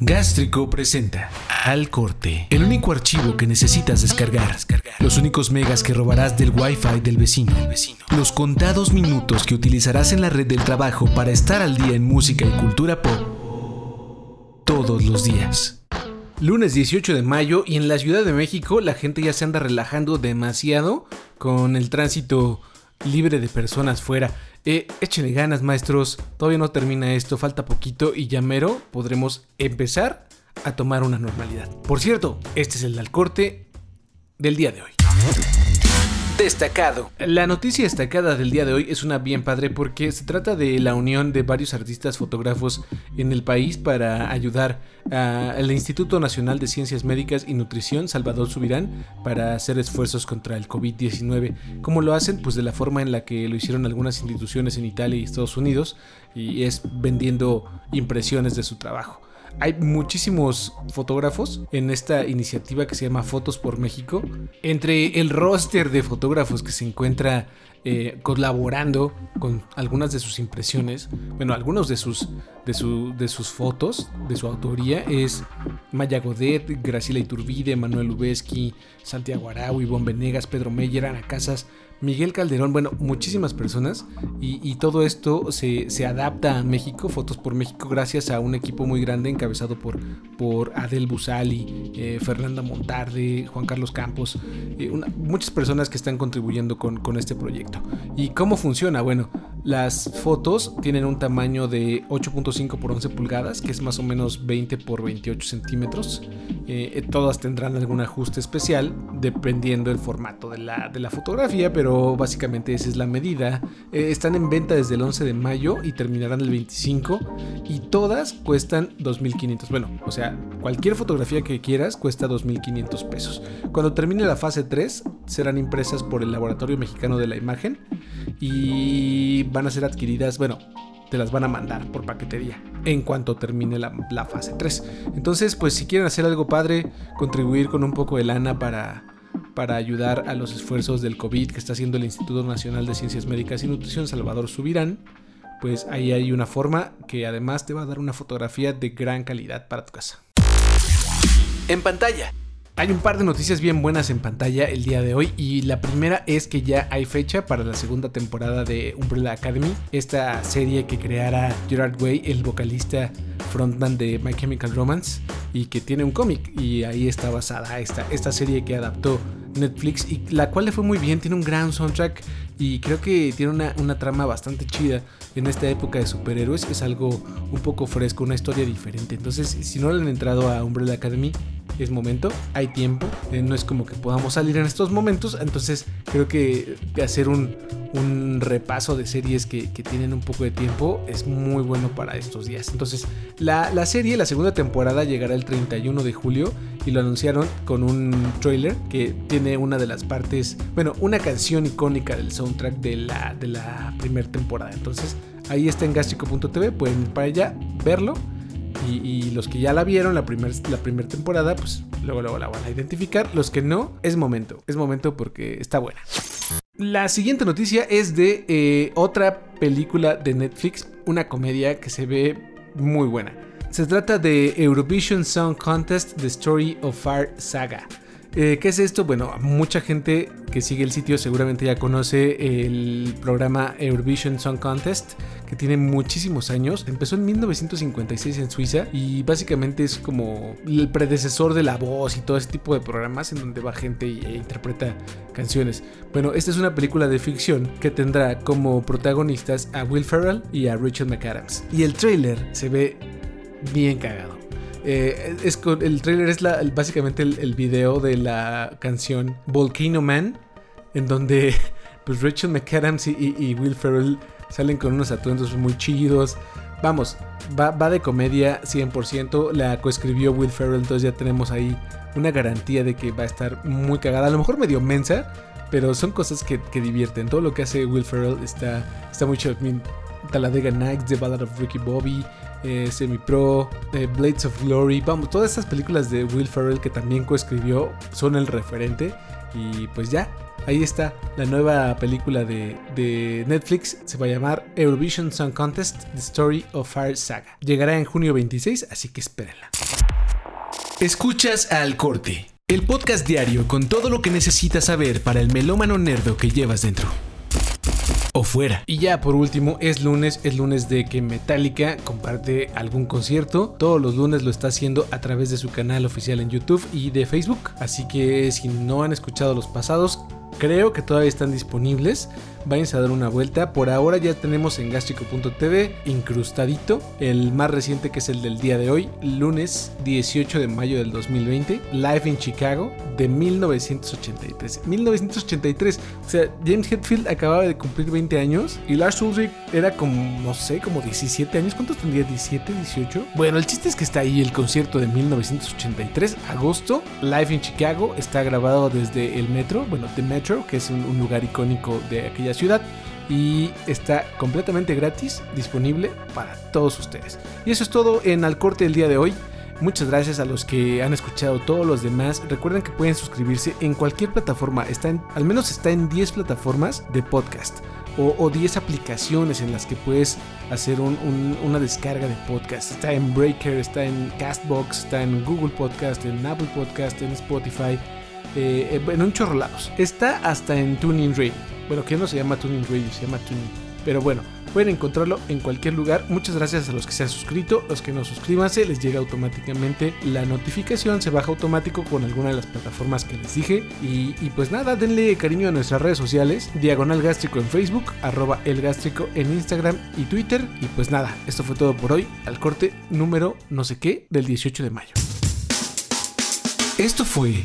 Gástrico presenta Al Corte, el único archivo que necesitas descargar, los únicos megas que robarás del Wi-Fi del vecino, los contados minutos que utilizarás en la red del trabajo para estar al día en música y cultura pop todos los días. Lunes 18 de mayo y en la Ciudad de México la gente ya se anda relajando demasiado con el tránsito libre de personas fuera. Eh, échenle ganas, maestros. Todavía no termina esto, falta poquito y ya mero podremos empezar a tomar una normalidad. Por cierto, este es el corte del día de hoy. Destacado. La noticia destacada del día de hoy es una bien padre porque se trata de la unión de varios artistas fotógrafos en el país para ayudar al Instituto Nacional de Ciencias Médicas y Nutrición, Salvador Subirán, para hacer esfuerzos contra el COVID-19. ¿Cómo lo hacen? Pues de la forma en la que lo hicieron algunas instituciones en Italia y Estados Unidos y es vendiendo impresiones de su trabajo. Hay muchísimos fotógrafos en esta iniciativa que se llama Fotos por México. Entre el roster de fotógrafos que se encuentra eh, colaborando con algunas de sus impresiones, bueno, algunos de sus, de, de sus fotos, de su autoría, es Maya Godet, Graciela Iturbide, Manuel Ubeski, Santiago Arau, Ivonne Venegas, Pedro Meyer, Ana Casas, Miguel Calderón, bueno, muchísimas personas y, todo esto se, adapta a México, Fotos por México, gracias a un equipo muy grande encabezado por, por Adel Busali, eh, Fernanda Montarde, Juan Carlos Campos, eh, muchas personas que están contribuyendo con, con este proyecto. ¿Y cómo funciona? Bueno, las fotos tienen un tamaño de 8.5 por 11 pulgadas, que es más o menos 20 por 28 centímetros. Eh, todas tendrán algún ajuste especial dependiendo del formato de la, de la fotografía, pero básicamente esa es la medida. Eh, están en venta desde el 11 de mayo y terminarán el 25 y todas cuestan 2.500. Bueno, o sea, cualquier fotografía que quieras cuesta 2.500 pesos. Cuando termine la fase 3 serán impresas por el Laboratorio Mexicano de la Imagen y van a ser adquiridas, bueno, te las van a mandar por paquetería en cuanto termine la, fase 3. Entonces, pues si quieren hacer algo padre, contribuir con un poco de lana para para ayudar a los esfuerzos del COVID que está haciendo el Instituto Nacional de Ciencias Médicas y Nutrición Salvador Subirán, pues ahí hay una forma que además te va a dar una fotografía de gran calidad para tu casa. En pantalla. Hay un par de noticias bien buenas en pantalla el día de hoy y la primera es que ya hay fecha para la segunda temporada de Umbrella Academy, esta serie que creara Gerard Way, el vocalista frontman de My Chemical Romance y que tiene un cómic y ahí está basada esta, esta serie que adaptó Netflix y la cual le fue muy bien, tiene un gran soundtrack y creo que tiene una, una, trama bastante chida en esta época de superhéroes, es algo un poco fresco, una historia diferente. Entonces, si no le han entrado a Umbrella Academy, es momento, hay tiempo, eh, no es como que podamos salir en estos momentos, entonces creo que hacer un, un repaso de series que, tienen un poco de tiempo es muy bueno para estos días. Entonces, la, la, serie, la segunda temporada llegará el 31 de julio y lo anunciaron con un trailer que tiene una de las partes, bueno, una canción icónica del soundtrack de la, de la primera temporada. Entonces, ahí está en gastrico.tv, pueden ir para allá, verlo. Y, los que ya la vieron la primera la primer temporada, pues luego, luego la van a identificar. Los que no, es momento. Es momento porque está buena. La siguiente noticia es de eh, otra película de Netflix, una comedia que se ve muy buena. Se trata de Eurovision Song Contest The Story of Fire Saga. Eh, ¿Qué es esto? Bueno, mucha gente que sigue el sitio seguramente ya conoce el programa Eurovision Song Contest, que tiene muchísimos años. Empezó en 1956 en Suiza y básicamente es como el predecesor de La Voz y todo ese tipo de programas en donde va gente e interpreta canciones. Bueno, esta es una película de ficción que tendrá como protagonistas a Will Ferrell y a Rachel McAdams. Y el trailer se ve bien cagado. Eh, es, el trailer es básicamente el, video de la canción Volcano Man, en donde pues Rachel McAdams y, Will Ferrell salen con unos atuendos muy chidos. Vamos, va, de comedia 100%. La coescribió Will Ferrell, entonces ya tenemos ahí una garantía de que va a estar muy cagada. A lo mejor medio mensa, pero son cosas que, divierten. Todo lo que hace Will Ferrell está, está muy chido. Talladega Nights, The Ballad of Ricky Bobby, eh, Semi Pro, eh, Blades of Glory, vamos, todas estas películas de Will Ferrell que también coescribió son el referente y pues ya, ahí está la nueva película de, de, Netflix. Se va a llamar Eurovision Song Contest: The Story of Fire Saga. Llegará en junio 26, así que espérenla. Escuchas al corte, el podcast diario con todo lo que necesitas saber para el melómano nerdo que llevas dentro o fuera. Y ya por último, es lunes, es lunes de que Metallica comparte algún concierto. Todos los lunes lo está haciendo a través de su canal oficial en YouTube y de Facebook. Así que si no han escuchado los pasados, creo que todavía están disponibles váyanse a dar una vuelta. Por ahora ya tenemos en gastrico.tv incrustadito el más reciente que es el del día de hoy, lunes 18 de mayo del 2020, Live in Chicago de 1983. 1983, o sea, James Hetfield acababa de cumplir 20 años y Lars Ulrich era como, no sé, como 17 años. ¿Cuántos tendría? ¿17, 18? Bueno, el chiste es que está ahí el concierto de 1983, agosto, Live in Chicago, está grabado desde el metro, bueno, The Metro, que es un, un lugar icónico de aquella ciudad y está completamente gratis, disponible para todos ustedes. Y eso es todo en Al Corte del día de hoy. Muchas gracias a los que han escuchado todos los demás. Recuerden que pueden suscribirse en cualquier plataforma. Está en, al menos está en 10 plataformas de podcast. O, 10 aplicaciones en las que puedes hacer una descarga de podcast. Está en Breaker, está en Castbox, está en Google Podcast, en Apple Podcast, en Spotify, eh, en un chorro. Está hasta en Tuning Radio. Bueno, que no se llama Tuning Radio, se llama Tuning. Pero bueno, pueden encontrarlo en cualquier lugar. Muchas gracias a los que se han suscrito. Los que no suscríbanse, les llega automáticamente la notificación. Se baja automático con alguna de las plataformas que les dije. Y, pues nada, denle cariño a nuestras redes sociales. Diagonal Gástrico en Facebook, arroba el gástrico en Instagram y Twitter. Y pues nada, esto fue todo por hoy. Al corte número no sé qué del 18 de mayo. Esto fue